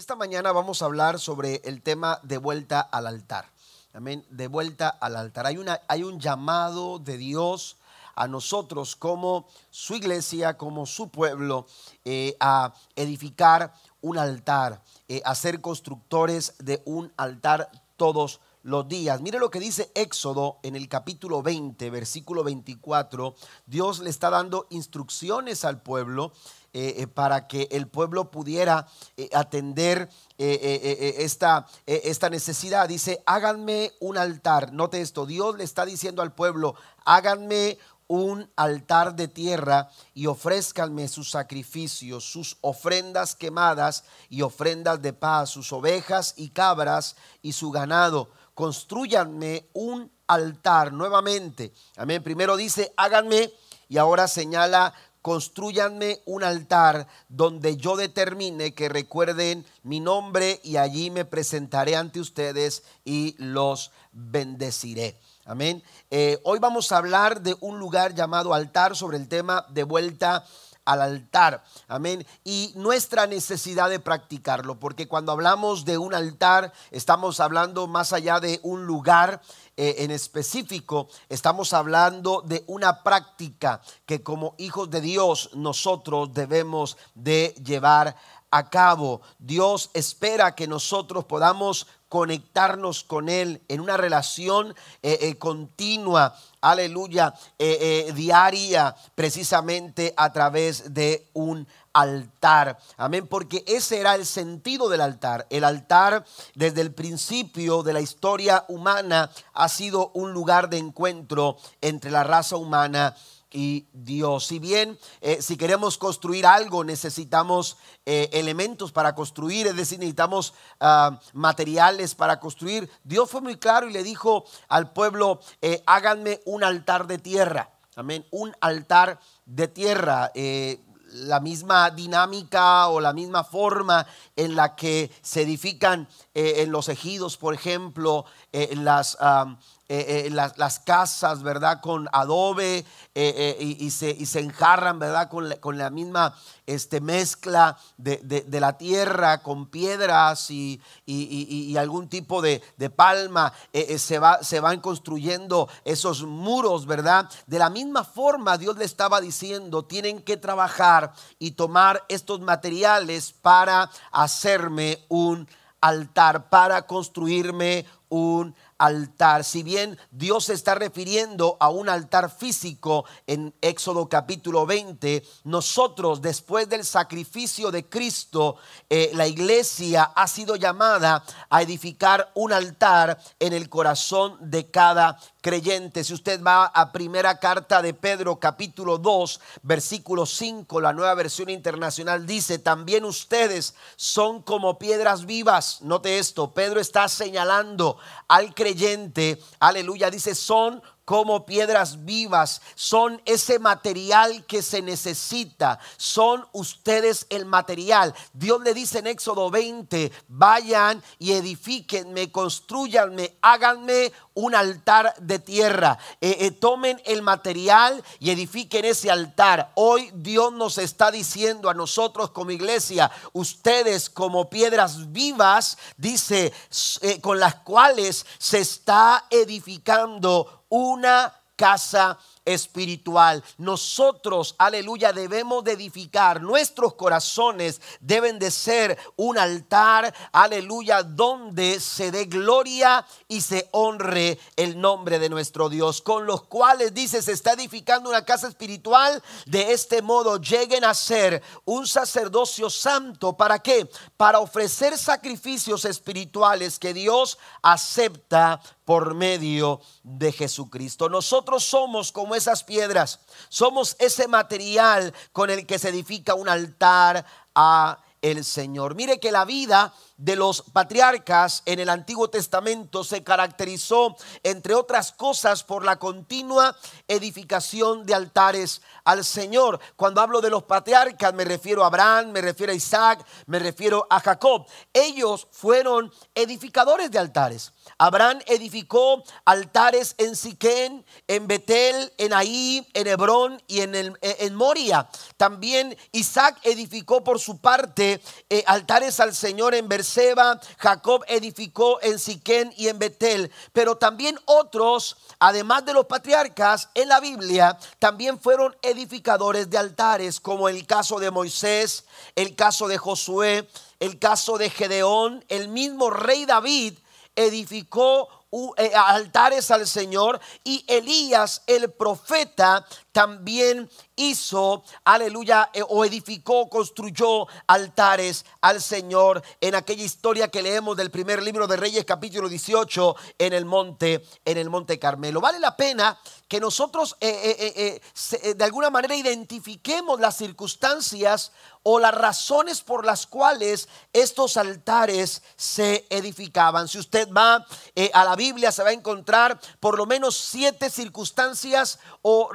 Esta mañana vamos a hablar sobre el tema de vuelta al altar. Amén, de vuelta al altar. Hay, una, hay un llamado de Dios a nosotros como su iglesia, como su pueblo, eh, a edificar un altar, eh, a ser constructores de un altar todos los días. Mire lo que dice Éxodo en el capítulo 20, versículo 24. Dios le está dando instrucciones al pueblo eh, eh, para que el pueblo pudiera eh, atender esta, esta necesidad. Dice, háganme un altar. Note esto, Dios le está diciendo al pueblo, háganme un altar de tierra y ofrézcanme sus sacrificios, sus ofrendas quemadas y ofrendas de paz, sus ovejas y cabras y su ganado. Construyanme un altar nuevamente. Amén. Primero dice, háganme y ahora señala construyanme un altar donde yo determine que recuerden mi nombre y allí me presentaré ante ustedes y los bendeciré. Amén. Eh, hoy vamos a hablar de un lugar llamado altar sobre el tema de vuelta al altar. Amén. Y nuestra necesidad de practicarlo, porque cuando hablamos de un altar, estamos hablando más allá de un lugar eh, en específico, estamos hablando de una práctica que como hijos de Dios nosotros debemos de llevar a cabo. Dios espera que nosotros podamos conectarnos con Él en una relación eh, eh, continua, aleluya, eh, diaria, precisamente a través de un altar. Amén, porque ese era el sentido del altar. El altar desde el principio de la historia humana ha sido un lugar de encuentro entre la raza humana y Dios. Si bien, eh, si queremos construir algo, necesitamos eh, elementos para construir, es decir, necesitamos ah, materiales para construir. Dios fue muy claro y le dijo al pueblo, eh, háganme un altar de tierra. Amén, un altar de tierra la misma dinámica o la misma forma en la que se edifican en los ejidos, por ejemplo, las, ah, eh, eh, las, casas, ¿verdad? Con adobe eh, y, se, y, se, enjarran, ¿verdad? Con la, con la misma este, mezcla de, la tierra, con piedras y, y algún tipo de, palma. se, va, se van construyendo esos muros, ¿verdad? De la misma forma Dios le estaba diciendo, tienen que trabajar y tomar estos materiales para hacerme un altar, para construirme un altar. Si bien Dios se está refiriendo a un altar físico en Éxodo capítulo 20, nosotros después del sacrificio de Cristo, eh, la iglesia ha sido llamada a edificar un altar en el corazón de cada creyente. Si usted va a primera carta de Pedro capítulo 2, versículo 5, la nueva versión internacional dice, también ustedes son como piedras vivas. Note esto, Pedro está señalando al creyente, aleluya, dice, son como piedras vivas, son ese material que se necesita, son ustedes el material. Dios le dice en Éxodo 20, vayan y edifíquenme, construyanme, háganme un altar de tierra. Eh, eh, tomen el material y edifiquen ese altar. Hoy Dios nos está diciendo a nosotros como iglesia, ustedes como piedras vivas, dice, eh, con las cuales se está edificando una casa espiritual. Nosotros, aleluya, debemos de edificar, nuestros corazones deben de ser un altar, aleluya, donde se dé gloria y se honre el nombre de nuestro Dios, con los cuales dice se está edificando una casa espiritual, de este modo lleguen a ser un sacerdocio santo, ¿para qué? Para ofrecer sacrificios espirituales que Dios acepta por medio de Jesucristo. Nosotros somos como esas piedras, somos ese material con el que se edifica un altar a el Señor. Mire que la vida de los patriarcas en el Antiguo Testamento se caracterizó, entre otras cosas, por la continua edificación de altares al Señor. Cuando hablo de los patriarcas, me refiero a Abraham, me refiero a Isaac, me refiero a Jacob. Ellos fueron edificadores de altares. Abraham edificó altares en Siquén, en Betel, en Ahí, en Hebrón y en, el, en Moria. También Isaac edificó por su parte eh, eh, altares al Señor en Berseba, Jacob edificó en Siquén y en Betel, pero también otros, además de los patriarcas, en la Biblia también fueron edificadores de altares, como el caso de Moisés, el caso de Josué, el caso de Gedeón, el mismo rey David edificó eh, altares al Señor y Elías el profeta también hizo, aleluya, eh, o edificó, construyó altares al Señor en aquella historia que leemos del primer libro de Reyes capítulo 18 en el monte, en el monte Carmelo. Vale la pena que nosotros eh, de alguna manera identifiquemos las circunstancias o las razones por las cuales estos altares se edificaban. Si usted va a la Biblia se va a encontrar por lo menos siete circunstancias o,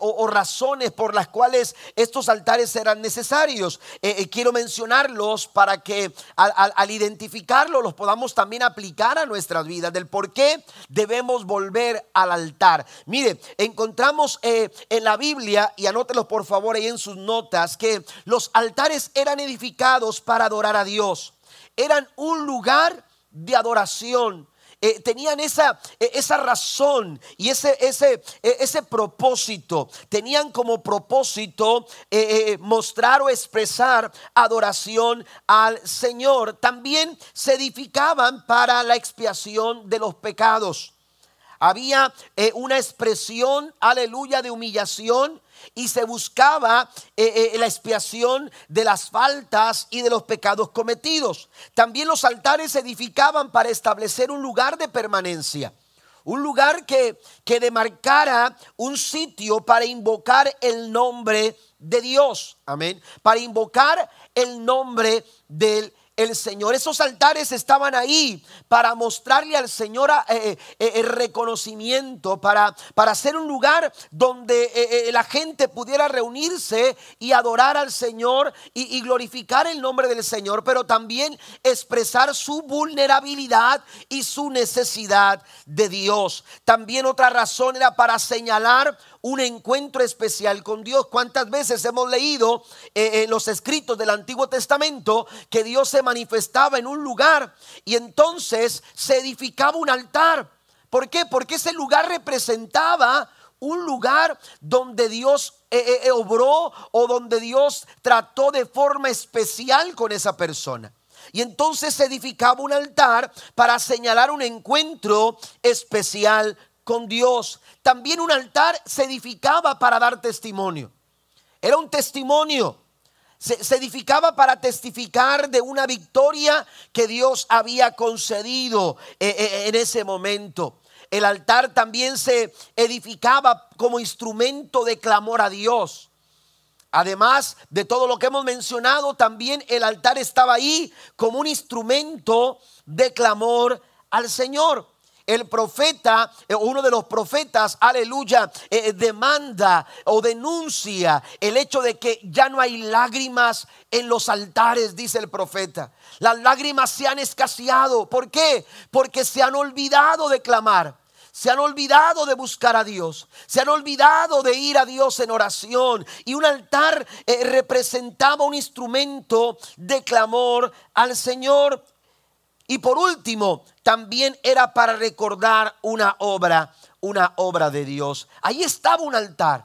o, razones por las cuales estos altares eran necesarios. Eh, eh, quiero mencionarlos para que al, identificarlos los podamos también aplicar a nuestras vidas, del por qué debemos volver al altar. Mire, encontramos eh, en la Biblia, y anótelos por favor ahí en sus notas, que los altares eran edificados para adorar a Dios. Eran un lugar de adoración eh, tenían esa, eh, esa razón y ese, ese, eh, ese propósito. Tenían como propósito mostrar o expresar adoración al Señor. También se edificaban para la expiación de los pecados. Había una expresión, aleluya, de humillación y se buscaba eh, eh, la expiación de las faltas y de los pecados cometidos. También los altares se edificaban para establecer un lugar de permanencia. Un lugar que, que demarcara un sitio para invocar el nombre de Dios. Amén. Para invocar el nombre del el Señor. Esos altares estaban ahí para mostrarle al Señor eh, eh, el reconocimiento, para, para hacer un lugar donde eh, la gente pudiera reunirse y adorar al Señor y glorificar el nombre del Señor, pero también expresar su vulnerabilidad y su necesidad de Dios. También otra razón era para señalar un encuentro especial con Dios. ¿Cuántas veces hemos leído en los escritos del Antiguo Testamento que Dios se manifestaba en un lugar y entonces se edificaba un altar. ¿Por qué? Porque ese lugar representaba un lugar donde Dios eh, eh, eh, obró o donde Dios trató de forma especial con esa persona. Y entonces se edificaba un altar para señalar un encuentro especial con Dios. También un altar se edificaba para dar testimonio. Era un testimonio se, edificaba para testificar de una victoria que Dios había concedido eh, eh, en ese momento. El altar también se edificaba como instrumento de clamor a Dios. Además de todo lo que hemos mencionado, también el altar estaba ahí como un instrumento de clamor al Señor el profeta, eh, uno de los profetas, aleluya, eh, demanda o denuncia el hecho de que ya no hay lágrimas en los altares, dice el profeta. Las lágrimas se han escaseado. ¿Por qué? Porque se han olvidado de clamar. Se han olvidado de buscar a Dios. Se han olvidado de ir a Dios en oración. Y un altar eh, representaba un instrumento de clamor al Señor. Y por último, también era para recordar una obra, una obra de Dios. Ahí estaba un altar,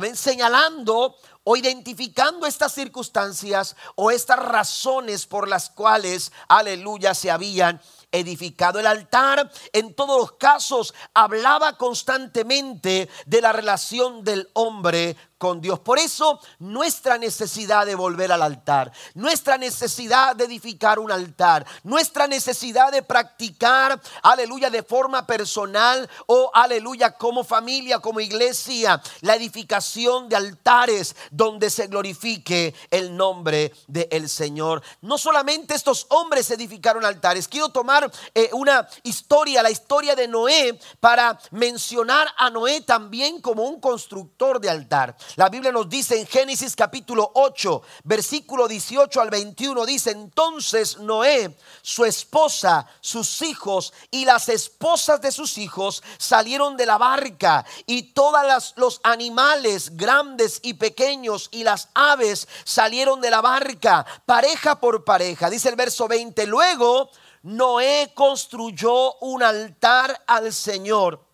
ver, señalando o identificando estas circunstancias o estas razones por las cuales, aleluya, se habían edificado. El altar en todos los casos hablaba constantemente de la relación del hombre con Dios. Por eso nuestra necesidad de volver al altar, nuestra necesidad de edificar un altar, nuestra necesidad de practicar, aleluya, de forma personal o aleluya, como familia, como iglesia, la edificación de altares donde se glorifique el nombre del Señor. No solamente estos hombres edificaron altares, quiero tomar eh, una historia, la historia de Noé, para mencionar a Noé también como un constructor de altar. La Biblia nos dice en Génesis capítulo 8, versículo 18 al 21, dice, entonces Noé, su esposa, sus hijos y las esposas de sus hijos salieron de la barca y todos los animales grandes y pequeños y las aves salieron de la barca, pareja por pareja. Dice el verso 20, luego Noé construyó un altar al Señor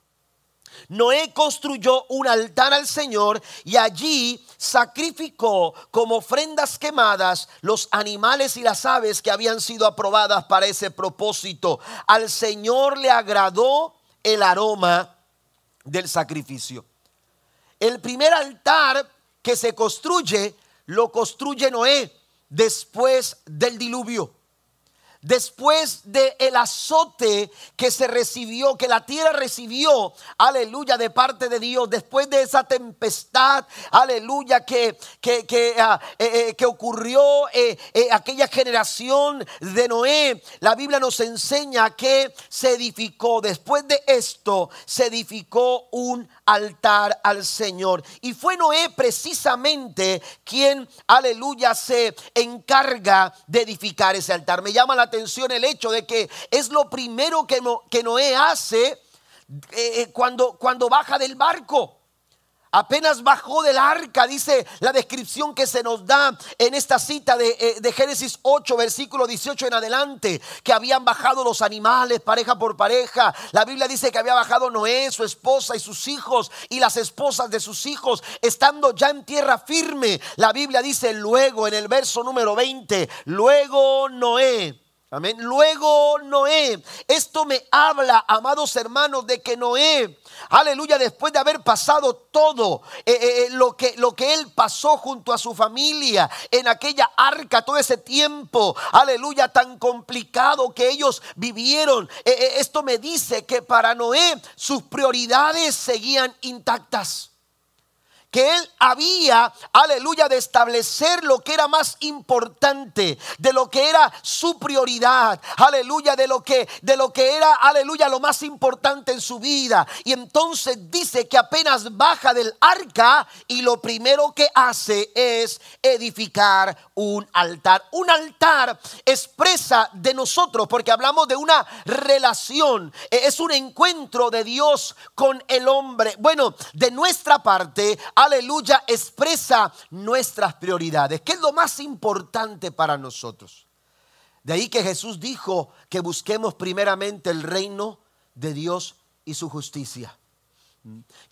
Noé construyó un altar al Señor y allí sacrificó como ofrendas quemadas los animales y las aves que habían sido aprobadas para ese propósito. Al Señor le agradó el aroma del sacrificio. El primer altar que se construye lo construye Noé después del diluvio después del el azote que se recibió, que la tierra recibió, aleluya, de parte de Dios, después de esa tempestad, aleluya, que, que, ah, eh, eh, que ocurrió eh, aquella generación de Noé, la Biblia nos enseña que se edificó, después de esto, se edificó un altar al Señor. Y fue Noé precisamente quien, aleluya, se encarga de edificar ese altar. Me llama la atención el hecho de que es lo primero que, Noé hace eh, eh, cuando, cuando baja del barco. Apenas bajó del arca, dice la descripción que se nos da en esta cita de, eh, de, Génesis 8, versículo 18 en adelante, que habían bajado los animales pareja por pareja. La Biblia dice que había bajado Noé, su esposa y sus hijos y las esposas de sus hijos, estando ya en tierra firme. La Biblia dice luego en el verso número 20, luego Noé Amén. Luego Noé, esto me habla, amados hermanos, de que Noé, aleluya, después de haber pasado todo eh, eh, eh, lo, que, lo que él pasó junto a su familia en aquella arca, todo ese tiempo, aleluya, tan complicado que ellos vivieron, esto me dice que para Noé sus prioridades seguían intactas que él había, aleluya, de establecer lo que era más importante, de lo que era su prioridad, aleluya, de lo que de lo que era, aleluya, lo más importante en su vida. Y entonces dice que apenas baja del arca y lo primero que hace es edificar un altar. Un altar expresa de nosotros porque hablamos de una relación, e, es un encuentro de Dios con el hombre. Bueno, de nuestra parte, aleluya, expresa nuestras prioridades. ¿Qué es lo más importante para nosotros? De ahí que Jesús dijo que busquemos primeramente el reino de Dios y su justicia.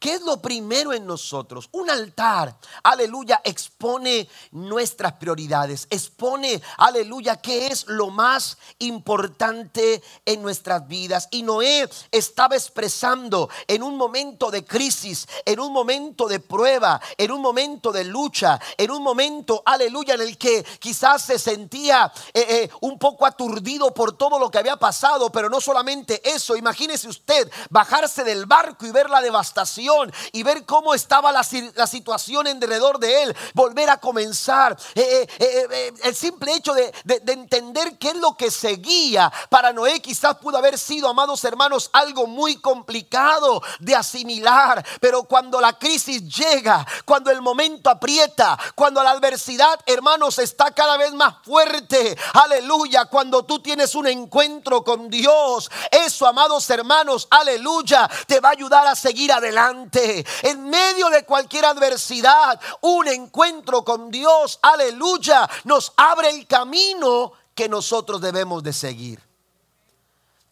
¿Qué es lo primero en nosotros? Un altar, aleluya, expone nuestras prioridades, expone, aleluya, qué es lo más importante en nuestras vidas. Y Noé estaba expresando en un momento de crisis, en un momento de prueba, en un momento de lucha, en un momento, aleluya, en el que quizás se sentía eh, eh, un poco aturdido por todo lo que había pasado, pero no solamente eso, imagínese usted bajarse del barco y ver la devastación y ver cómo estaba la, situación alrededor de él, volver a comenzar. Eh, eh, eh, el simple hecho de, entender qué es lo que seguía para Noé quizás pudo haber sido, amados hermanos, algo muy complicado de asimilar. Pero cuando la crisis llega, cuando el momento aprieta, cuando la adversidad, hermanos, está cada vez más fuerte, aleluya, cuando tú tienes un encuentro con Dios, eso, amados hermanos, aleluya, te va a ayudar a seguir adelante. En medio de cualquier adversidad, un encuentro con Dios, aleluya, nos abre el camino que nosotros debemos de seguir.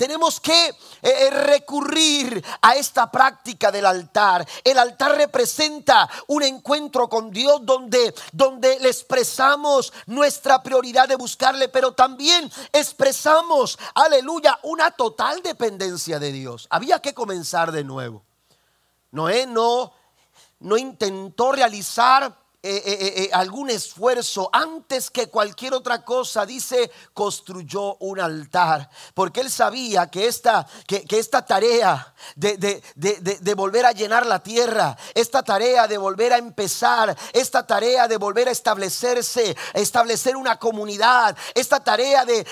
Tenemos que eh, eh, recurrir a esta práctica del altar. El altar representa un encuentro con Dios donde, donde le expresamos nuestra prioridad de buscarle, pero también expresamos, aleluya, una total dependencia de Dios. Había que comenzar de nuevo. Noé no, no intentó realizar eh, eh, eh, algún esfuerzo, antes que cualquier otra cosa, dice, construyó un altar. Porque él sabía que esta, que, esta tarea de, de, volver a llenar la tierra, esta tarea de volver a empezar, esta tarea de volver a establecerse, establecer una comunidad, esta tarea de,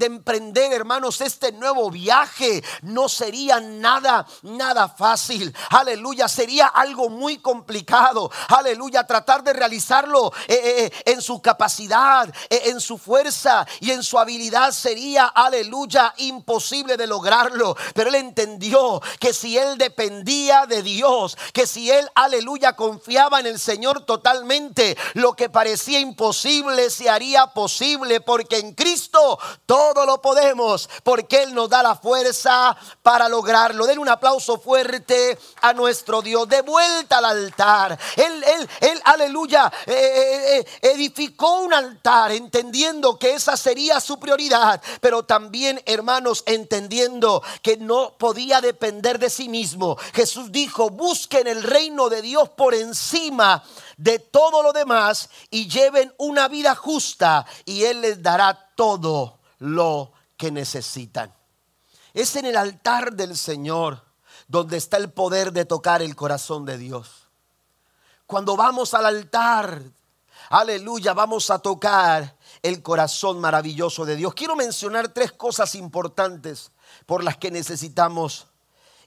emprender, hermanos, este nuevo viaje, no sería nada, nada fácil. Aleluya, sería algo muy complicado. Aleluya, tratar de realizarlo eh, eh, eh, en su capacidad, en su fuerza y en su habilidad sería, aleluya, imposible de lograrlo. Pero él entendió que si él dependía de Dios, que si él, aleluya, confiaba en el Señor totalmente, lo que parecía imposible se haría posible porque en Cristo todo lo podemos, porque Él nos da la fuerza para lograrlo. Den un aplauso fuerte a nuestro Dios. De vuelta al altar. Él, él, él, aleluya, eh, eh, eh, edificó un altar entendiendo que esa sería su prioridad, pero también, hermanos, entendiendo que no podía depender de sí mismo. Jesús dijo, busquen el reino de Dios por encima de todo lo demás y lleven una vida justa y Él les dará todo lo que necesitan. Es en el altar del Señor donde está el poder de tocar el corazón de Dios. Cuando vamos al altar, aleluya, vamos a tocar el corazón maravilloso de Dios. Quiero mencionar tres cosas importantes por las que necesitamos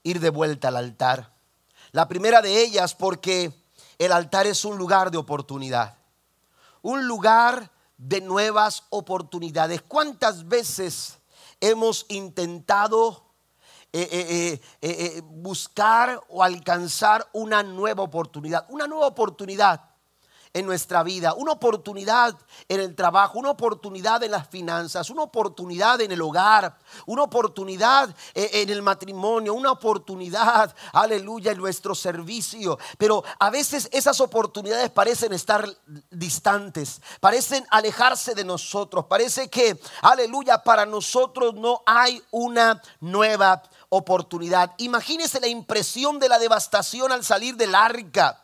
ir de vuelta al altar. La primera de ellas porque el altar es un lugar de oportunidad, un lugar de nuevas oportunidades. ¿Cuántas veces hemos intentado eh, eh, eh, buscar o alcanzar una nueva oportunidad. Una nueva oportunidad en nuestra vida, una oportunidad en el trabajo, una oportunidad en las finanzas, una oportunidad en el hogar, una oportunidad en el matrimonio, una oportunidad, aleluya, en nuestro servicio. Pero a veces esas oportunidades parecen estar distantes, parecen alejarse de nosotros, parece que, aleluya, para nosotros no hay una nueva oportunidad. Imagínese la impresión de la devastación al salir del arca.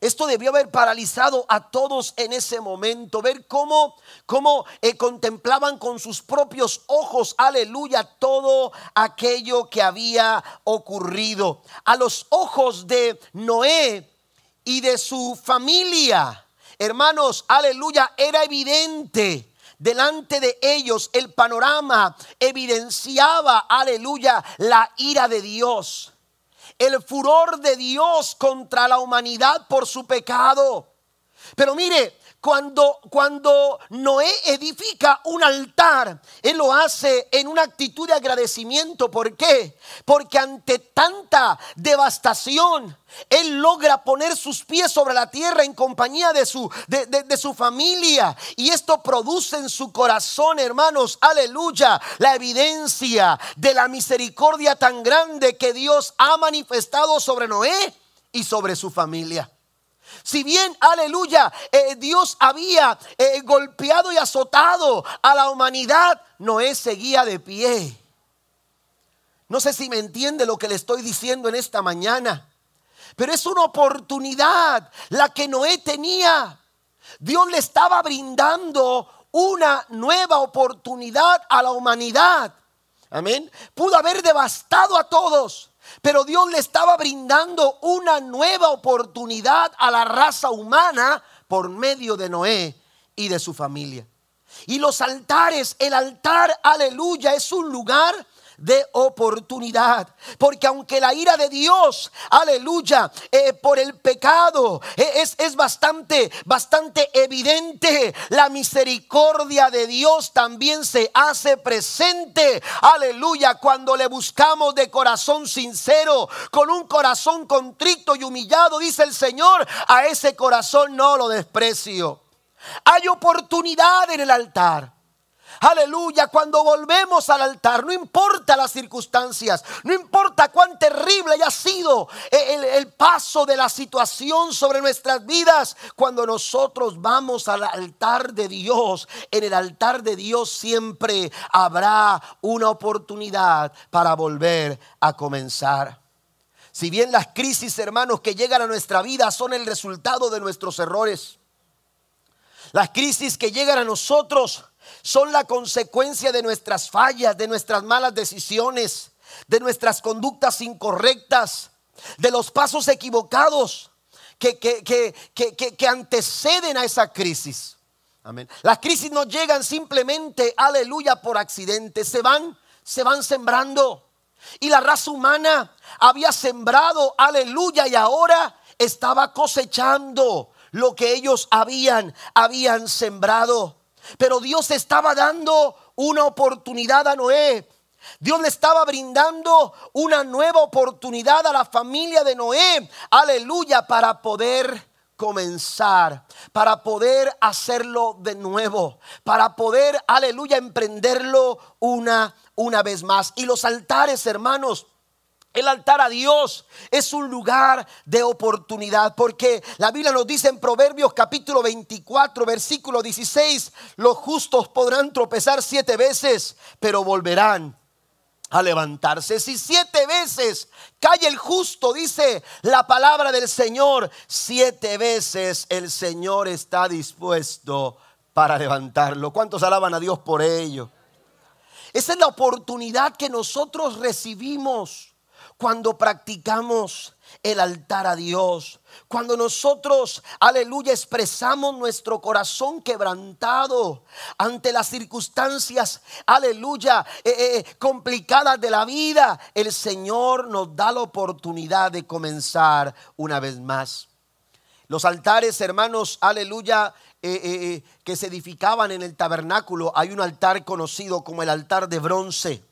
Esto debió haber paralizado a todos en ese momento, ver cómo, cómo eh, contemplaban con sus propios ojos, aleluya, todo aquello que había ocurrido. A los ojos de Noé y de su familia, hermanos, aleluya, era evidente delante de ellos el panorama evidenciaba, aleluya, la ira de Dios. El furor de Dios contra la humanidad por su pecado. Pero mire, cuando, cuando Noé edifica un altar, él lo hace en una actitud de agradecimiento. ¿Por qué? Porque ante tanta devastación, él logra poner sus pies sobre la tierra en compañía de su, de, de, su familia. Y esto produce en su corazón, hermanos, aleluya, la evidencia de la misericordia tan grande que Dios ha manifestado sobre Noé y sobre su familia. Si bien, aleluya, eh, Dios había eh, golpeado y azotado a la humanidad, Noé seguía de pie. No sé si me entiende lo que le estoy diciendo en esta mañana, pero es una oportunidad la que Noé tenía. Dios le estaba brindando una nueva oportunidad a la humanidad. Amén. Pudo haber devastado a todos. Pero Dios le estaba brindando una nueva oportunidad a la raza humana por medio de Noé y de su familia. Y los altares, el altar, aleluya, es un lugar de oportunidad. Porque aunque la ira de Dios, aleluya, eh, por el pecado eh, es, es bastante, bastante evidente, la misericordia de Dios también se hace presente. Aleluya, cuando le buscamos de corazón sincero, con un corazón contrito y humillado, dice el Señor, a ese corazón no lo desprecio. Hay oportunidad en el altar. Aleluya, cuando volvemos al altar, no importa las circunstancias, no importa cuán terrible haya sido el, paso de la situación sobre nuestras vidas, cuando nosotros vamos al altar de Dios, en el altar de Dios siempre habrá una oportunidad para volver a comenzar. Si bien las crisis, hermanos, que llegan a nuestra vida son el resultado de nuestros errores. Las crisis que llegan a nosotros son la consecuencia de nuestras fallas, de nuestras malas decisiones, de nuestras conductas incorrectas, de los pasos equivocados que, que, anteceden a esa crisis. Amén. Las crisis no llegan simplemente, aleluya, por accidente, se van, se van sembrando. Y la raza humana había sembrado, aleluya, y ahora estaba cosechando lo que ellos habían, habían sembrado. Pero Dios estaba dando una oportunidad a Noé. Dios le estaba brindando una nueva oportunidad a la familia de Noé. Aleluya, para poder comenzar, para poder hacerlo de nuevo, para poder, aleluya, emprenderlo una, una vez más. Y los altares, hermanos, el altar a Dios es un lugar de oportunidad porque la Biblia nos dice en Proverbios capítulo 24 versículo 16, los justos podrán tropezar siete veces, pero volverán a levantarse. Si siete veces cae el justo, dice la palabra del Señor, siete veces el Señor está dispuesto para levantarlo. ¿Cuántos alaban a Dios por ello? Esa es la oportunidad que nosotros recibimos cuando practicamos el altar a Dios, cuando nosotros, aleluya, expresamos nuestro corazón quebrantado ante las circunstancias, aleluya, eh, eh, complicadas de la vida, el Señor nos da la oportunidad de comenzar una vez más. Los altares, hermanos, aleluya, eh, que se edificaban en el tabernáculo, hay un altar conocido como el altar de bronce.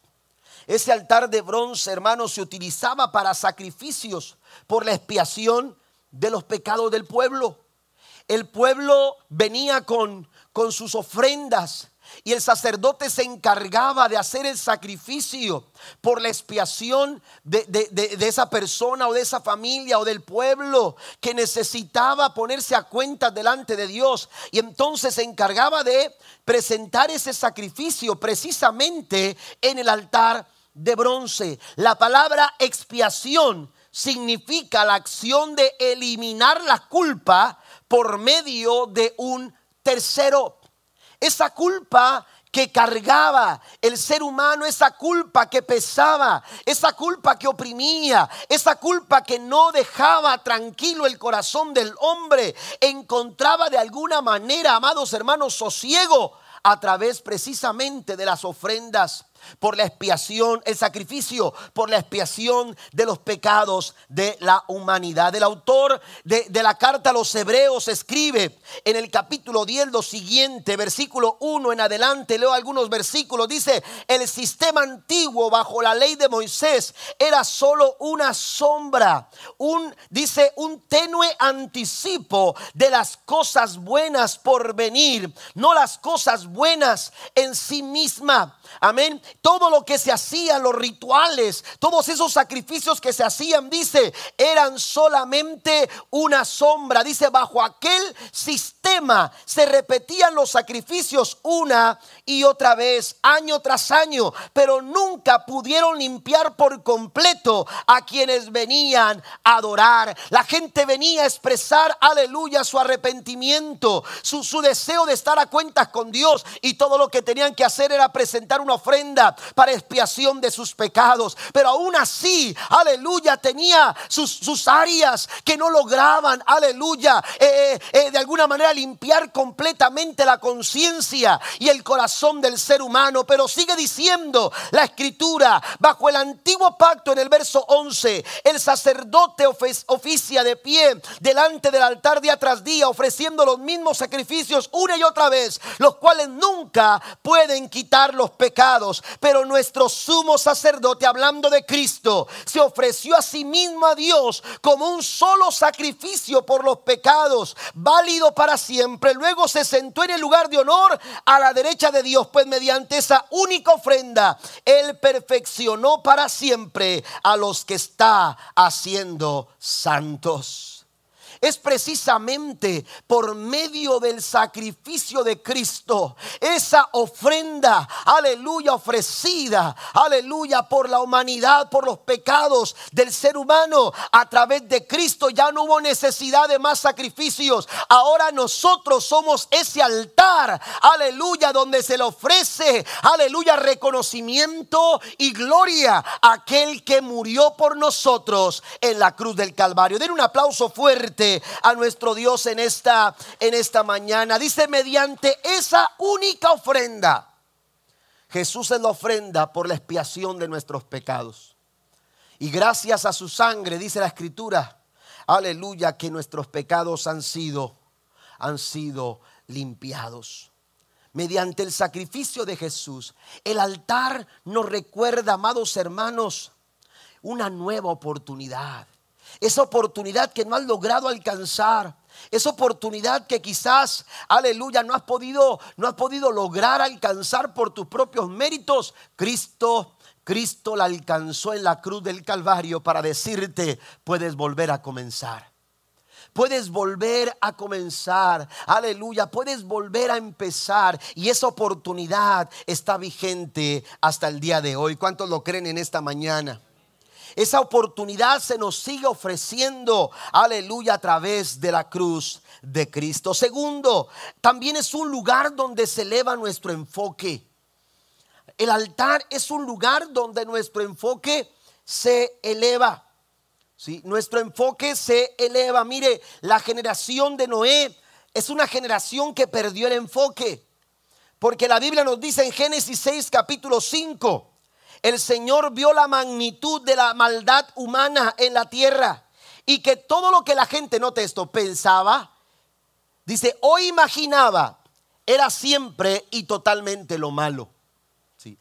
Ese altar de bronce, hermanos, se utilizaba para sacrificios por la expiación de los pecados del pueblo. El pueblo venía con, con sus ofrendas y el sacerdote se encargaba de hacer el sacrificio por la expiación de, de, esa persona o de esa familia o del pueblo que necesitaba ponerse a cuenta delante de Dios. Y entonces se encargaba de presentar ese sacrificio precisamente en el altar de bronce. La palabra expiación significa la acción de eliminar la culpa por medio de un tercero. Esa culpa que cargaba el ser humano, esa culpa que pesaba, esa culpa que oprimía, esa culpa que no dejaba tranquilo el corazón del hombre, encontraba de alguna manera, amados hermanos, sosiego a través precisamente de las ofrendas por la expiación, el sacrificio por la expiación de los pecados de la humanidad. El autor de, la carta a los hebreos escribe en el capítulo 10 lo siguiente, versículo 1 en adelante, leo algunos versículos, dice, el sistema antiguo bajo la ley de Moisés era solo una sombra, un, dice, un tenue anticipo de las cosas buenas por venir, no las cosas buenas en sí misma. Amén todo lo que se hacía, los rituales, todos esos sacrificios que se hacían, dice, eran solamente una sombra. Dice, bajo aquel sistema se repetían los sacrificios una y otra vez, año tras año, pero nunca pudieron limpiar por completo a quienes venían a adorar. La gente venía a expresar, aleluya, su arrepentimiento, su, su deseo de estar a cuentas con Dios y todo lo que tenían que hacer era presentar una ofrenda para expiación de sus pecados. Pero aún así, aleluya, tenía sus, sus áreas que no lograban, aleluya, eh, eh, eh, de alguna manera limpiar completamente la conciencia y el corazón del ser humano. Pero sigue diciendo la escritura, bajo el antiguo pacto en el verso 11, el sacerdote oficia de pie delante del altar día tras día, ofreciendo los mismos sacrificios una y otra vez, los cuales nunca pueden quitar los pecados. Pero nuestro sumo sacerdote, hablando de Cristo, se ofreció a sí mismo a Dios como un solo sacrificio por los pecados, válido para siempre. Luego se sentó en el lugar de honor a la derecha de Dios, pues mediante esa única ofrenda, Él perfeccionó para siempre a los que está haciendo santos. Es precisamente por medio del sacrificio de Cristo, esa ofrenda, aleluya, ofrecida, aleluya, por la humanidad, por los pecados del ser humano, a través de Cristo ya no hubo necesidad de más sacrificios. Ahora nosotros somos ese altar, aleluya, donde se le ofrece, aleluya, reconocimiento y gloria a aquel que murió por nosotros en la cruz del Calvario. Den un aplauso fuerte a nuestro Dios en esta, en esta mañana. Dice, mediante esa única ofrenda, Jesús es la ofrenda por la expiación de nuestros pecados. Y gracias a su sangre, dice la escritura, aleluya, que nuestros pecados han sido, han sido limpiados. Mediante el sacrificio de Jesús, el altar nos recuerda, amados hermanos, una nueva oportunidad esa oportunidad que no has logrado alcanzar, esa oportunidad que quizás, aleluya, no has podido, no has podido lograr alcanzar por tus propios méritos. Cristo, Cristo la alcanzó en la cruz del Calvario para decirte, puedes volver a comenzar. Puedes volver a comenzar, aleluya, puedes volver a empezar y esa oportunidad está vigente hasta el día de hoy. ¿Cuántos lo creen en esta mañana? Esa oportunidad se nos sigue ofreciendo, aleluya, a través de la cruz de Cristo. Segundo, también es un lugar donde se eleva nuestro enfoque. El altar es un lugar donde nuestro enfoque se eleva. ¿sí? Nuestro enfoque se eleva. Mire, la generación de Noé es una generación que perdió el enfoque. Porque la Biblia nos dice en Génesis 6, capítulo 5, el Señor vio la magnitud de la maldad humana en la tierra y que todo lo que la gente, note esto, pensaba, dice, o imaginaba, era siempre y totalmente lo malo. ¿Sí?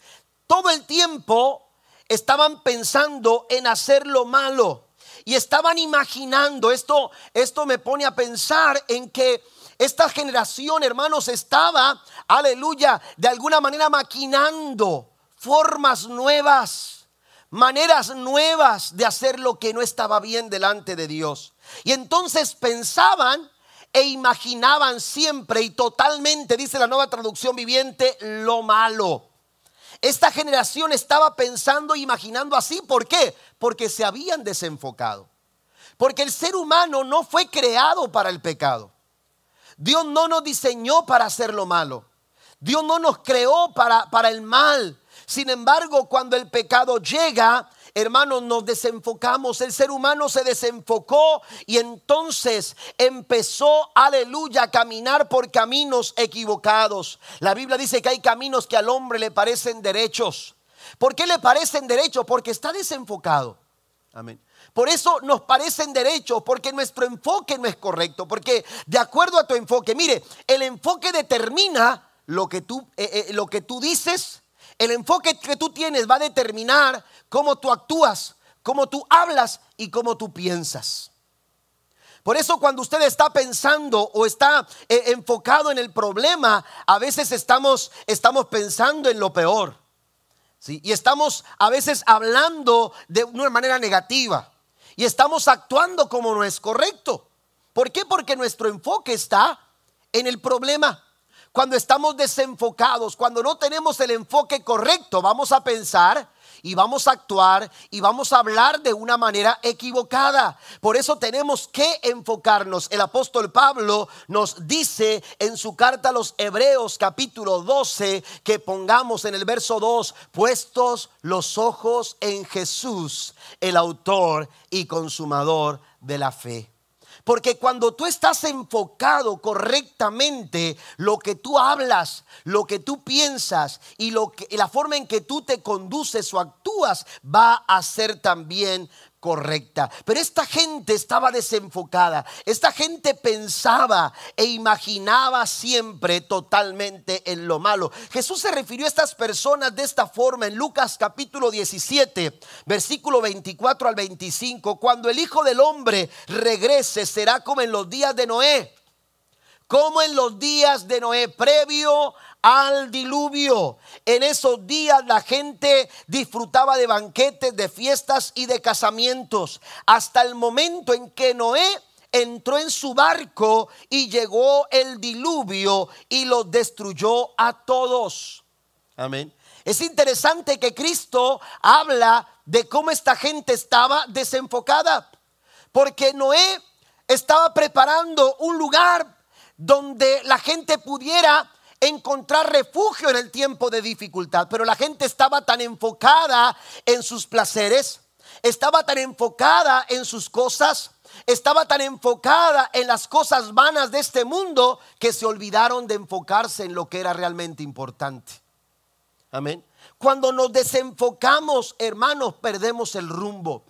Todo el tiempo estaban pensando en hacer lo malo y estaban imaginando, esto, esto me pone a pensar en que esta generación, hermanos, estaba, aleluya, de alguna manera maquinando formas nuevas, maneras nuevas de hacer lo que no estaba bien delante de Dios. Y entonces pensaban e imaginaban siempre y totalmente, dice la nueva traducción viviente, lo malo. Esta generación estaba pensando e imaginando así. ¿Por qué? Porque se habían desenfocado. Porque el ser humano no fue creado para el pecado. Dios no nos diseñó para hacer lo malo. Dios no nos creó para, para el mal. Sin embargo, cuando el pecado llega, hermanos, nos desenfocamos. El ser humano se desenfocó y entonces empezó, aleluya, a caminar por caminos equivocados. La Biblia dice que hay caminos que al hombre le parecen derechos. ¿Por qué le parecen derechos? Porque está desenfocado. Amén. Por eso nos parecen derechos, porque nuestro enfoque no es correcto, porque de acuerdo a tu enfoque, mire, el enfoque determina lo que tú, eh, eh, lo que tú dices el enfoque que tú tienes va a determinar cómo tú actúas, cómo tú hablas y cómo tú piensas. Por eso cuando usted está pensando o está eh, enfocado en el problema, a veces estamos, estamos pensando en lo peor. ¿sí? Y estamos a veces hablando de una manera negativa. Y estamos actuando como no es correcto. ¿Por qué? Porque nuestro enfoque está en el problema cuando estamos desenfocados, cuando no tenemos el enfoque correcto, vamos a pensar y vamos a actuar y vamos a hablar de una manera equivocada. Por eso tenemos que enfocarnos. El apóstol Pablo nos dice en su carta a los Hebreos capítulo 12 que pongamos en el verso 2, puestos los ojos en Jesús, el autor y consumador de la fe. Porque cuando tú estás enfocado correctamente, lo que tú hablas, lo que tú piensas y que, la forma en que tú te conduces o actúas va a ser también correcta. Pero esta gente estaba desenfocada. Esta gente pensaba e imaginaba siempre totalmente en lo malo. Jesús se refirió a estas personas de esta forma en Lucas capítulo 17, versículo 24 al 25. Cuando el Hijo del Hombre regrese será como en los días de Noé. Como en los días de Noé, previo al diluvio. En esos días la gente disfrutaba de banquetes, de fiestas y de casamientos, hasta el momento en que Noé entró en su barco y llegó el diluvio y los destruyó a todos. Amén. Es interesante que Cristo habla de cómo esta gente estaba desenfocada, porque Noé estaba preparando un lugar donde la gente pudiera encontrar refugio en el tiempo de dificultad, pero la gente estaba tan enfocada en sus placeres, estaba tan enfocada en sus cosas, estaba tan enfocada en las cosas vanas de este mundo que se olvidaron de enfocarse en lo que era realmente importante. Amén. Cuando nos desenfocamos, hermanos, perdemos el rumbo.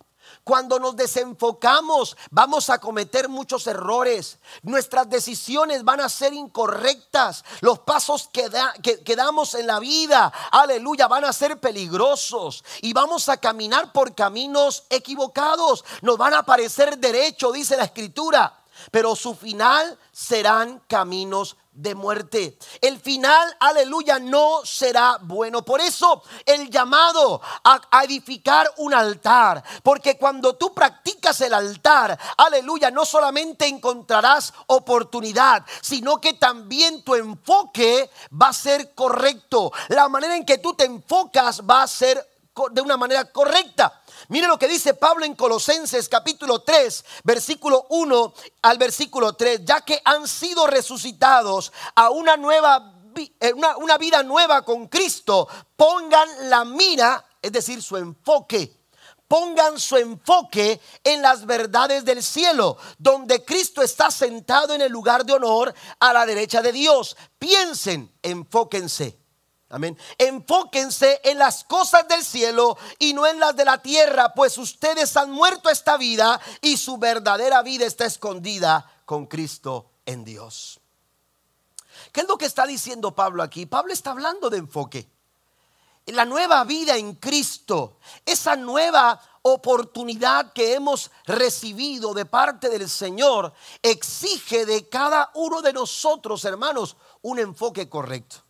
Cuando nos desenfocamos, vamos a cometer muchos errores. Nuestras decisiones van a ser incorrectas. Los pasos que, que, damos en la vida, aleluya, van a ser peligrosos. Y vamos a caminar por caminos equivocados. Nos van a parecer derecho, dice la escritura. Pero su final serán caminos de muerte. El final, aleluya, no será bueno. Por eso el llamado a, edificar un altar. Porque cuando tú practicas el altar, aleluya, no solamente encontrarás oportunidad, sino que también tu enfoque va a ser correcto. La manera en que tú te enfocas va a ser de una manera correcta. Mire lo que dice Pablo en Colosenses capítulo 3, versículo 1 al versículo 3, ya que han sido resucitados a una nueva eh, una, una vida nueva con Cristo, pongan la mira, es decir, su enfoque. Pongan su enfoque en las verdades del cielo, donde Cristo está sentado en el lugar de honor a la derecha de Dios. Piensen, enfóquense Amén. Enfóquense en las cosas del cielo y no en las de la tierra, pues ustedes han muerto esta vida y su verdadera vida está escondida con Cristo en Dios. ¿Qué es lo que está diciendo Pablo aquí? Pablo está hablando de enfoque. La nueva vida en Cristo, esa nueva oportunidad que hemos recibido de parte del Señor, exige de cada uno de nosotros, hermanos, un enfoque correcto.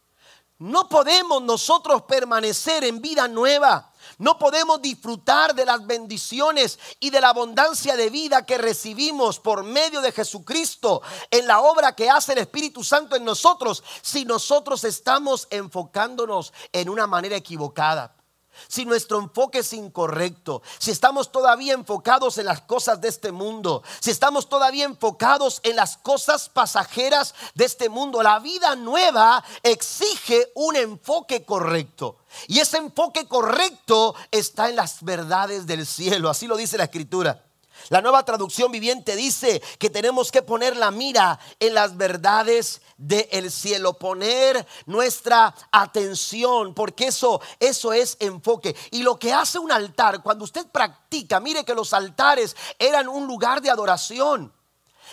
No podemos nosotros permanecer en vida nueva. No podemos disfrutar de las bendiciones y de la abundancia de vida que recibimos por medio de Jesucristo en la obra que hace el Espíritu Santo en nosotros si nosotros estamos enfocándonos en una manera equivocada si nuestro enfoque es incorrecto, si estamos todavía enfocados en las cosas de este mundo, si estamos todavía enfocados en las cosas pasajeras de este mundo, la vida nueva exige un enfoque correcto. Y ese enfoque correcto está en las verdades del cielo, así lo dice la escritura. La nueva traducción viviente dice que tenemos que poner la mira en las verdades del cielo, poner nuestra atención, porque eso, eso es enfoque. Y lo que hace un altar, cuando usted practica, mire que los altares eran un lugar de adoración.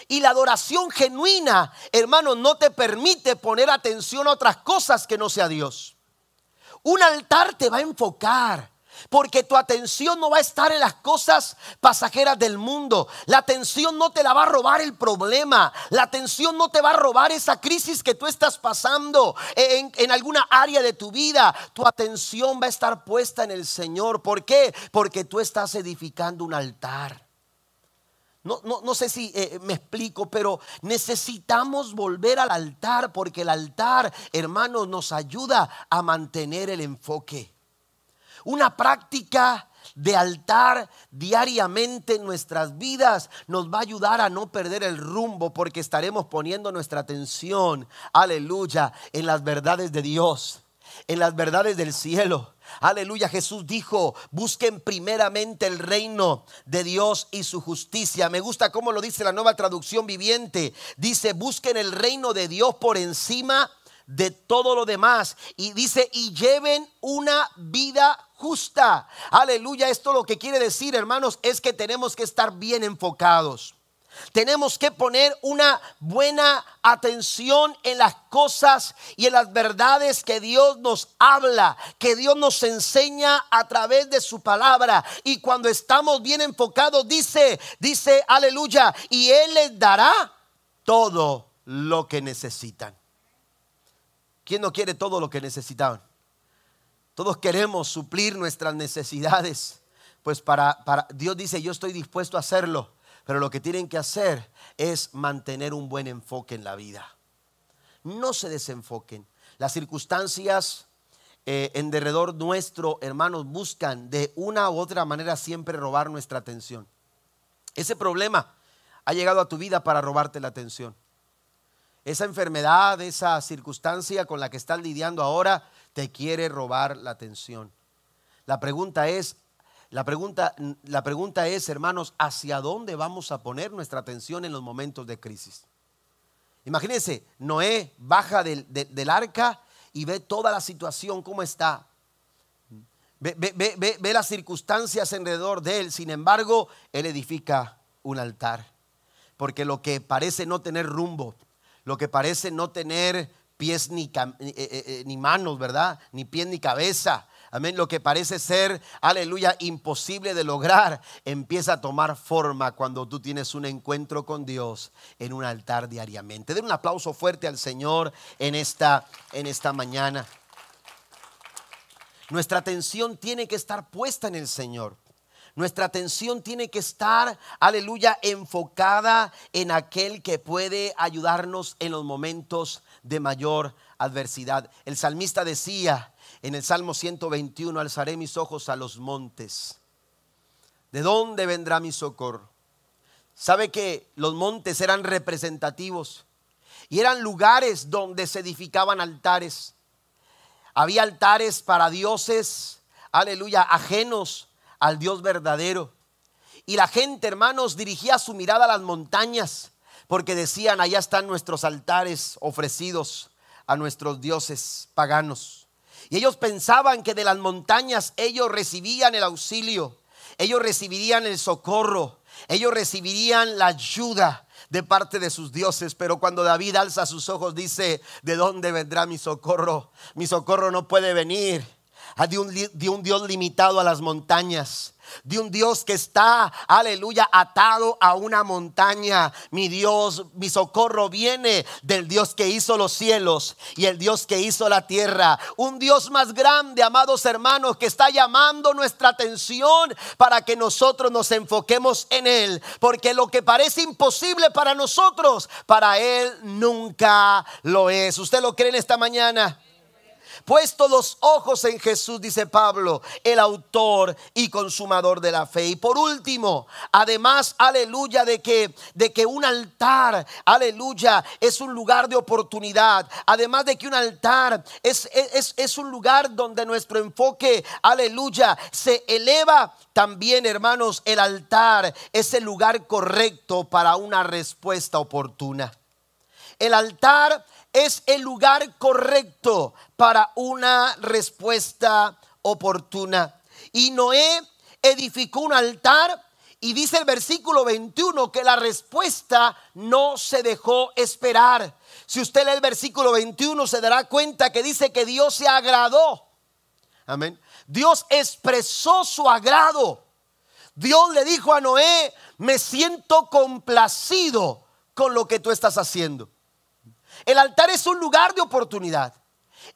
Y la adoración genuina, hermano, no te permite poner atención a otras cosas que no sea Dios. Un altar te va a enfocar. Porque tu atención no va a estar en las cosas pasajeras del mundo. La atención no te la va a robar el problema. La atención no te va a robar esa crisis que tú estás pasando en, alguna área de tu vida. Tu atención va a estar puesta en el Señor. ¿Por qué? Porque tú estás edificando un altar. No, sé si eh, me explico, pero necesitamos volver al altar porque el altar, hermanos, nos ayuda a mantener el enfoque. Una práctica de altar diariamente en nuestras vidas nos va a ayudar a no perder el rumbo porque estaremos poniendo nuestra atención, aleluya, en las verdades de Dios, en las verdades del cielo. Aleluya, Jesús dijo, busquen primeramente el reino de Dios y su justicia. Me gusta cómo lo dice la nueva traducción viviente. Dice, busquen el reino de Dios por encima de todo lo demás. Y dice, y lleven una vida justa. Aleluya, esto lo que quiere decir, hermanos, es que tenemos que estar bien enfocados. Tenemos que poner una buena atención en las cosas y en las verdades que Dios nos habla, que Dios nos enseña a través de su palabra. Y cuando estamos bien enfocados, dice, dice, aleluya, y Él les dará todo lo que necesitan. ¿Quién no quiere todo lo que necesitaban? Todos queremos suplir nuestras necesidades. Pues para, para Dios dice, yo estoy dispuesto a hacerlo Pero lo que tienen que hacer es mantener un buen enfoque en la vida. No se desenfoquen. Las circunstancias eh, en derredor nuestro, hermanos, buscan de una u otra manera siempre robar nuestra atención. Ese problema ha llegado a tu vida para robarte la atención. Esa enfermedad, esa circunstancia con la que estás lidiando ahora, te quiere robar la atención. La pregunta es, la pregunta, la pregunta es, hermanos, ¿hacia dónde vamos a poner nuestra atención en los momentos de crisis? Imagínense, Noé baja del, arca y ve toda la situación, cómo está. Ve, ve, las circunstancias alrededor de él. Sin embargo, él edifica un altar. Porque lo que parece no tener rumbo, lo que parece no tener pies ni, eh, eh, eh, ni manos, ¿verdad? Ni pies ni cabeza, amén, lo que parece ser, aleluya, imposible de lograr, empieza a tomar forma cuando tú tienes un encuentro con Dios en un altar diariamente. Den un aplauso fuerte al Señor en esta, en esta mañana. Nuestra atención tiene que estar puesta en el Señor. Nuestra atención tiene que estar, aleluya, enfocada en aquel que puede ayudarnos en los momentos de mayor adversidad. El salmista decía, en el Salmo 121, alzaré mis ojos a los montes. ¿De dónde vendrá mi socorro? Sabe que los montes eran representativos y eran lugares donde se edificaban altares. Había altares para dioses, aleluya, ajenos al Dios verdadero. Y la gente, hermanos, dirigía su mirada a las montañas porque decían, allá están nuestros altares ofrecidos a nuestros dioses paganos. Y ellos pensaban que de las montañas ellos recibían el auxilio, ellos recibirían el socorro, ellos recibirían la ayuda de parte de sus dioses. Pero cuando David alza sus ojos dice, ¿de dónde vendrá mi socorro? Mi socorro no puede venir de un, un Dios limitado a las montañas de un Dios que está, aleluya, atado a una montaña. Mi Dios, mi socorro viene del Dios que hizo los cielos y el Dios que hizo la tierra. Un Dios más grande, amados hermanos, que está llamando nuestra atención para que nosotros nos enfoquemos en Él. Porque lo que parece imposible para nosotros, para Él nunca lo es. ¿Usted lo cree en esta mañana? Puesto los ojos en Jesús, dice Pablo, el autor y consumador de la fe. Y por último, además, aleluya, de que, de que un altar, aleluya, es un lugar de oportunidad. Además de que un altar es, es, es un lugar donde nuestro enfoque, aleluya, se eleva. También, hermanos, el altar es el lugar correcto para una respuesta oportuna. El altar es el lugar correcto para una respuesta oportuna. Y Noé edificó un altar y dice el versículo 21 que la respuesta no se dejó esperar. Si usted lee el versículo 21 se dará cuenta que dice que Dios se agradó. Amén. Dios expresó su agrado. Dios le dijo a Noé, me siento complacido con lo que tú estás haciendo. El altar es un lugar de oportunidad.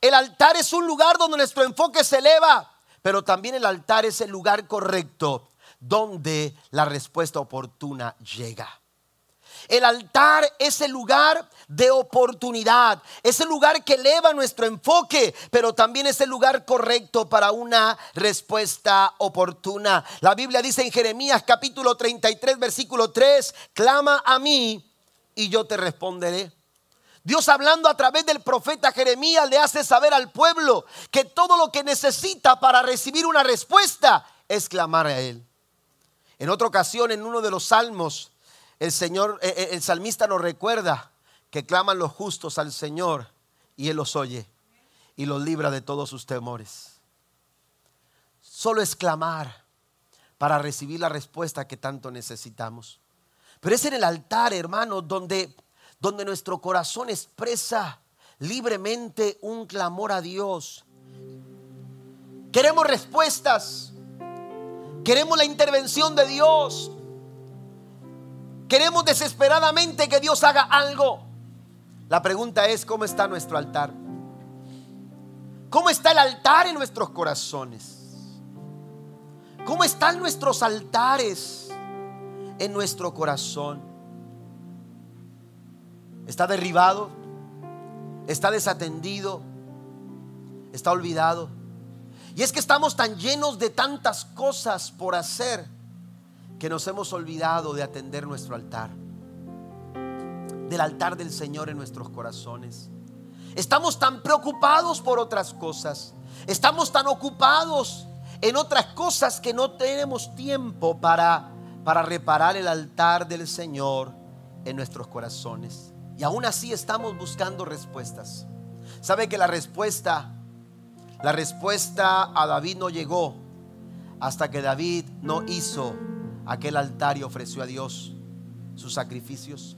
El altar es un lugar donde nuestro enfoque se eleva, pero también el altar es el lugar correcto donde la respuesta oportuna llega. El altar es el lugar de oportunidad, es el lugar que eleva nuestro enfoque, pero también es el lugar correcto para una respuesta oportuna. La Biblia dice en Jeremías capítulo 33, versículo 3, clama a mí y yo te responderé. Dios hablando a través del profeta Jeremías le hace saber al pueblo que todo lo que necesita para recibir una respuesta es clamar a Él. En otra ocasión, en uno de los salmos, el Señor, eh, eh, el salmista nos recuerda que claman los justos al Señor y Él los oye y los libra de todos sus temores. Solo es clamar para recibir la respuesta que tanto necesitamos. Pero es en el altar, hermanos, donde donde nuestro corazón expresa libremente un clamor a Dios. Queremos respuestas. Queremos la intervención de Dios. Queremos desesperadamente que Dios haga algo. La pregunta es, ¿cómo está nuestro altar? ¿Cómo está el altar en nuestros corazones? ¿Cómo están nuestros altares en nuestro corazón. Está derribado, está desatendido, está olvidado. Y es que estamos tan llenos de tantas cosas por hacer que nos hemos olvidado de atender nuestro altar. Del altar del Señor en nuestros corazones. Estamos tan preocupados por otras cosas. Estamos tan ocupados en otras cosas que no tenemos tiempo para, para reparar el altar del Señor en nuestros corazones. Y aún así estamos buscando respuestas. ¿Sabe que la respuesta, la respuesta a David no llegó hasta que David no hizo aquel altar y ofreció a Dios sus sacrificios?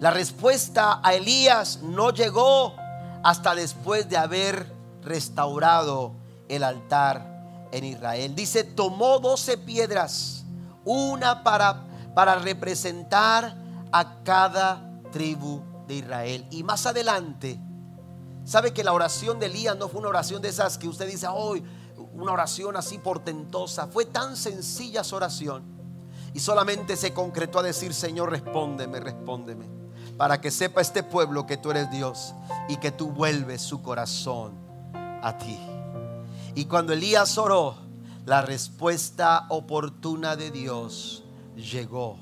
La respuesta a Elías no llegó hasta después de haber restaurado el altar en Israel. Dice, tomó doce piedras, una para, para representar a cada tribu de Israel. Y más adelante, sabe que la oración de Elías no fue una oración de esas que usted dice, hoy, una oración así portentosa. Fue tan sencilla su oración. Y solamente se concretó a decir, Señor, respóndeme, respóndeme para que sepa este pueblo que tú eres Dios y que tú vuelves su corazón a ti. Y cuando Elías oró, la respuesta oportuna de Dios llegó,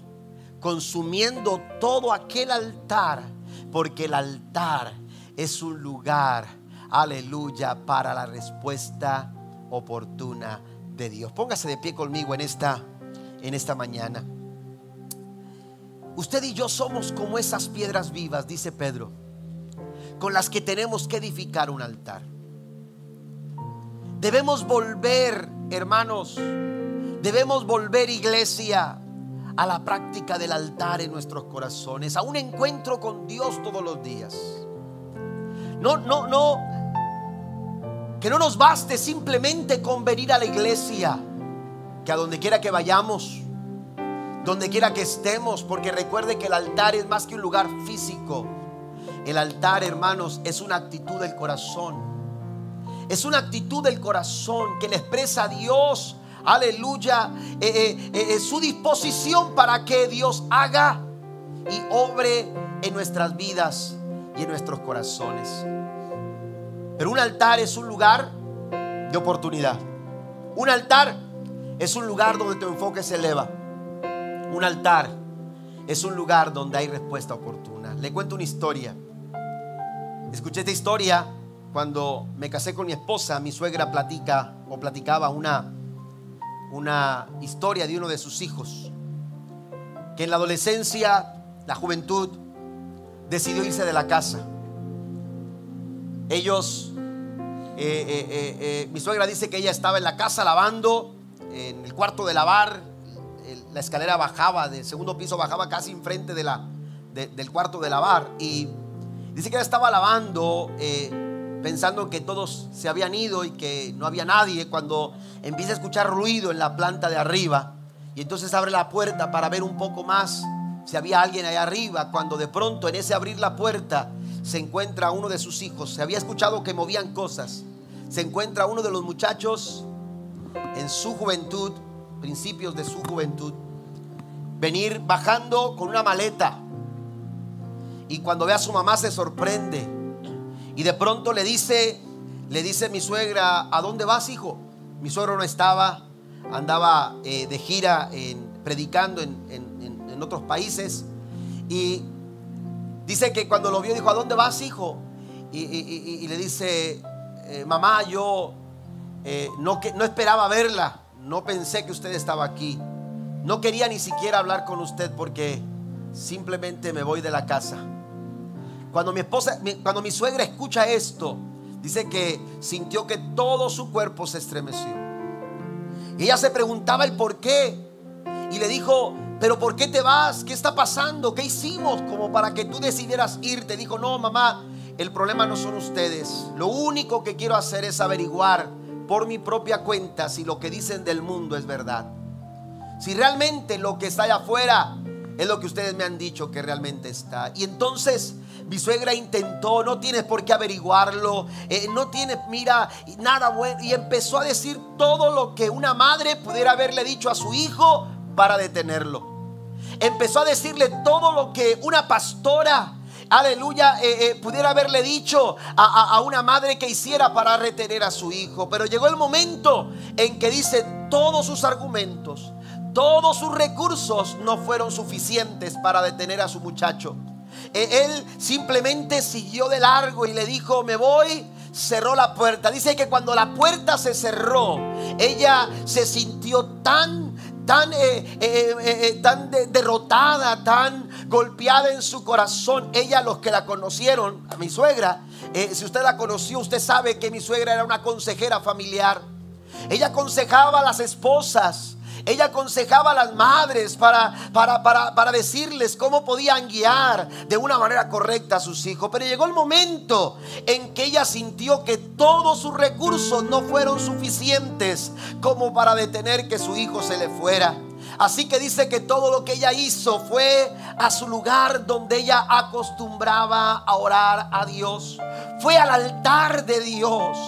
consumiendo todo aquel altar, porque el altar es un lugar, aleluya, para la respuesta oportuna de Dios. Póngase de pie conmigo en esta en esta mañana. Usted y yo somos como esas piedras vivas, dice Pedro, con las que tenemos que edificar un altar. Debemos volver, hermanos, debemos volver, iglesia, a la práctica del altar en nuestros corazones, a un encuentro con Dios todos los días. No, no, no, que no nos baste simplemente con venir a la iglesia, que a donde quiera que vayamos, donde quiera que estemos, porque recuerde que el altar es más que un lugar físico. El altar, hermanos, es una actitud del corazón. Es una actitud del corazón que le expresa a Dios, aleluya, eh, eh, eh, su disposición para que Dios haga y obre en nuestras vidas y en nuestros corazones. Pero un altar es un lugar de oportunidad. Un altar es un lugar donde tu enfoque se eleva. Un altar es un lugar donde hay respuesta oportuna. Le cuento una historia. Escuché esta historia cuando me casé con mi esposa. Mi suegra platica o platicaba una, una historia de uno de sus hijos que en la adolescencia, la juventud, decidió irse de la casa. Ellos, eh, eh, eh, mi suegra dice que ella estaba en la casa lavando, en el cuarto de lavar, la escalera bajaba, del segundo piso bajaba casi enfrente de la, del cuarto de lavar. Y dice que ella estaba lavando, pensando que todos se habían ido y que no había nadie, cuando empieza a escuchar ruido en la planta de arriba. Y entonces abre la puerta para ver un poco más si había alguien allá arriba. Cuando de pronto en ese abrir la puerta se encuentra uno de sus hijos. Se había escuchado que movían cosas. Se encuentra uno de los muchachos en su juventud principios de su juventud, venir bajando con una maleta. Y cuando ve a su mamá se sorprende. Y de pronto le dice, le dice mi suegra, ¿a dónde vas, hijo? Mi suegro no estaba, andaba eh, de gira en, predicando en, otros países. Y dice que cuando lo vio dijo, ¿a dónde vas, hijo? Y, le dice, eh, mamá, yo eh, no, no esperaba verla no pensé que usted estaba aquí. No quería ni siquiera hablar con usted porque simplemente me voy de la casa. Cuando mi esposa, cuando mi suegra escucha esto, dice que sintió que todo su cuerpo se estremeció. Ella se preguntaba el por qué. Y le dijo, pero ¿por qué te vas? ¿Qué está pasando? ¿Qué hicimos como para que tú decidieras irte? Dijo, no, mamá, el problema no son ustedes. Lo único que quiero hacer es averiguar por mi propia cuenta si lo que dicen del mundo es verdad. Si realmente lo que está allá afuera es lo que ustedes me han dicho que realmente está. Y entonces mi suegra intentó, no tienes por qué averiguarlo, eh, no tienes, mira, nada bueno. Y empezó a decir todo lo que una madre pudiera haberle dicho a su hijo para detenerlo. empezó a decirle todo lo que una pastora aleluya, eh, eh, pudiera haberle dicho a, a, una madre que hiciera para retener a su hijo. Pero llegó el momento en que dice todos sus argumentos, todos sus recursos no fueron suficientes para detener a su muchacho. E, él simplemente siguió de largo y le dijo, me voy cerró la puerta. Dice que cuando la puerta se cerró, ella se sintió tan, tan, eh, eh, eh, tan derrotada, tan golpeada en su corazón. Ella, los que la conocieron, a mi suegra, si usted la conoció, usted sabe que mi suegra era una consejera familiar. Ella aconsejaba a las esposas ella aconsejaba a las madres para, para, para, decirles cómo podían guiar de una manera correcta a sus hijos. Pero llegó el momento en que ella sintió que todos sus recursos no fueron suficientes como para detener que su hijo se le fuera. Así que dice que todo lo que ella hizo fue a su lugar donde ella acostumbraba a orar a Dios. Fue al altar de Dios.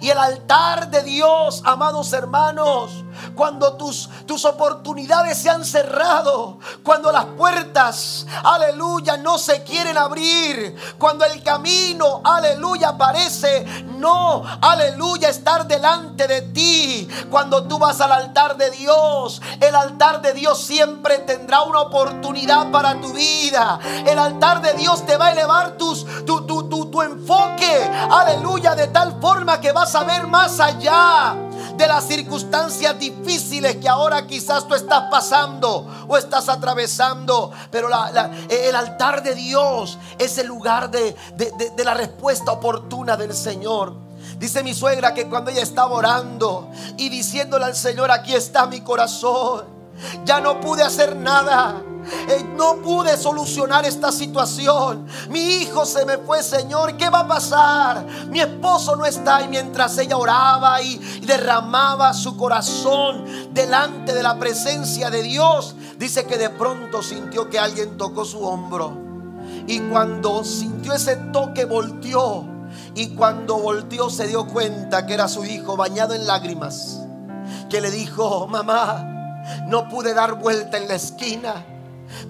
Y el altar de Dios, amados hermanos, cuando tus, tus oportunidades se han cerrado, cuando las puertas, aleluya, no se quieren abrir, cuando el camino, aleluya, parece no, aleluya, estar delante de ti, cuando tú vas al altar de Dios, el altar de Dios siempre tendrá una oportunidad para tu vida. El altar de Dios te va a elevar tus, tu, tu, tu, tu enfoque, aleluya, de tal forma que vas a ver más allá de las circunstancias difíciles que ahora quizás tú estás pasando o estás atravesando. Pero el altar de Dios es el lugar de, de la respuesta oportuna del Señor. Dice mi suegra que cuando ella estaba orando y diciéndole al Señor, aquí está mi corazón, ya no pude hacer nada. No pude solucionar esta situación. Mi hijo se me fue, Señor. ¿Qué va a pasar? Mi esposo no está. Y mientras ella oraba y derramaba su corazón delante de la presencia de Dios, dice que de pronto sintió que alguien tocó su hombro. Y cuando sintió ese toque, volteó. Y cuando volteó se dio cuenta que era su hijo bañado en lágrimas. Que le dijo, mamá, no pude dar vuelta en la esquina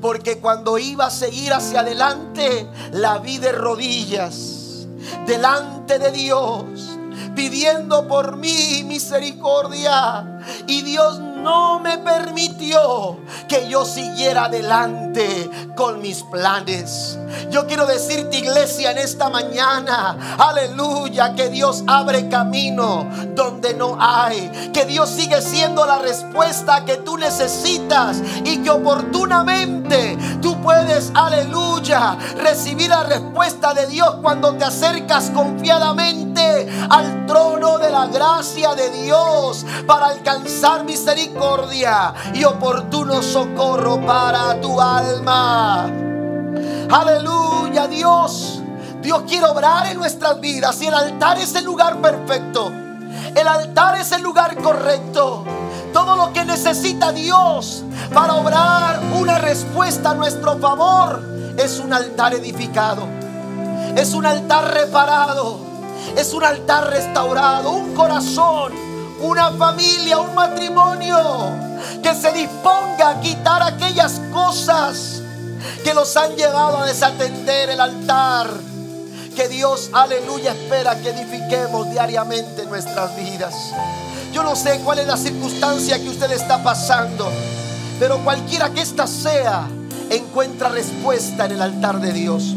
porque cuando iba a seguir hacia adelante, la vi de rodillas, delante de Dios, pidiendo por mí misericordia. Y Dios no me permitió que yo siguiera adelante con mis planes. Yo quiero decirte, iglesia, en esta mañana, aleluya, que Dios abre camino donde no hay. Que Dios sigue siendo la respuesta que tú necesitas y que oportunamente tú puedes, aleluya, recibir la respuesta de Dios cuando te acercas confiadamente al trono de la gracia de Dios para alcanzar y oportuno socorro para tu alma. Aleluya, Dios. Dios quiere obrar en nuestras vidas y el altar es el lugar perfecto. El altar es el lugar correcto. Todo lo que necesita Dios para obrar una respuesta a nuestro favor es un altar edificado. Es un altar reparado. Es un altar restaurado. Un corazón una familia, un matrimonio que se disponga a quitar aquellas cosas que los han llevado a desatender el altar. Que Dios, aleluya, espera que edifiquemos diariamente nuestras vidas. Yo no sé cuál es la circunstancia que usted está pasando, pero cualquiera que ésta sea, encuentra respuesta en el altar de Dios.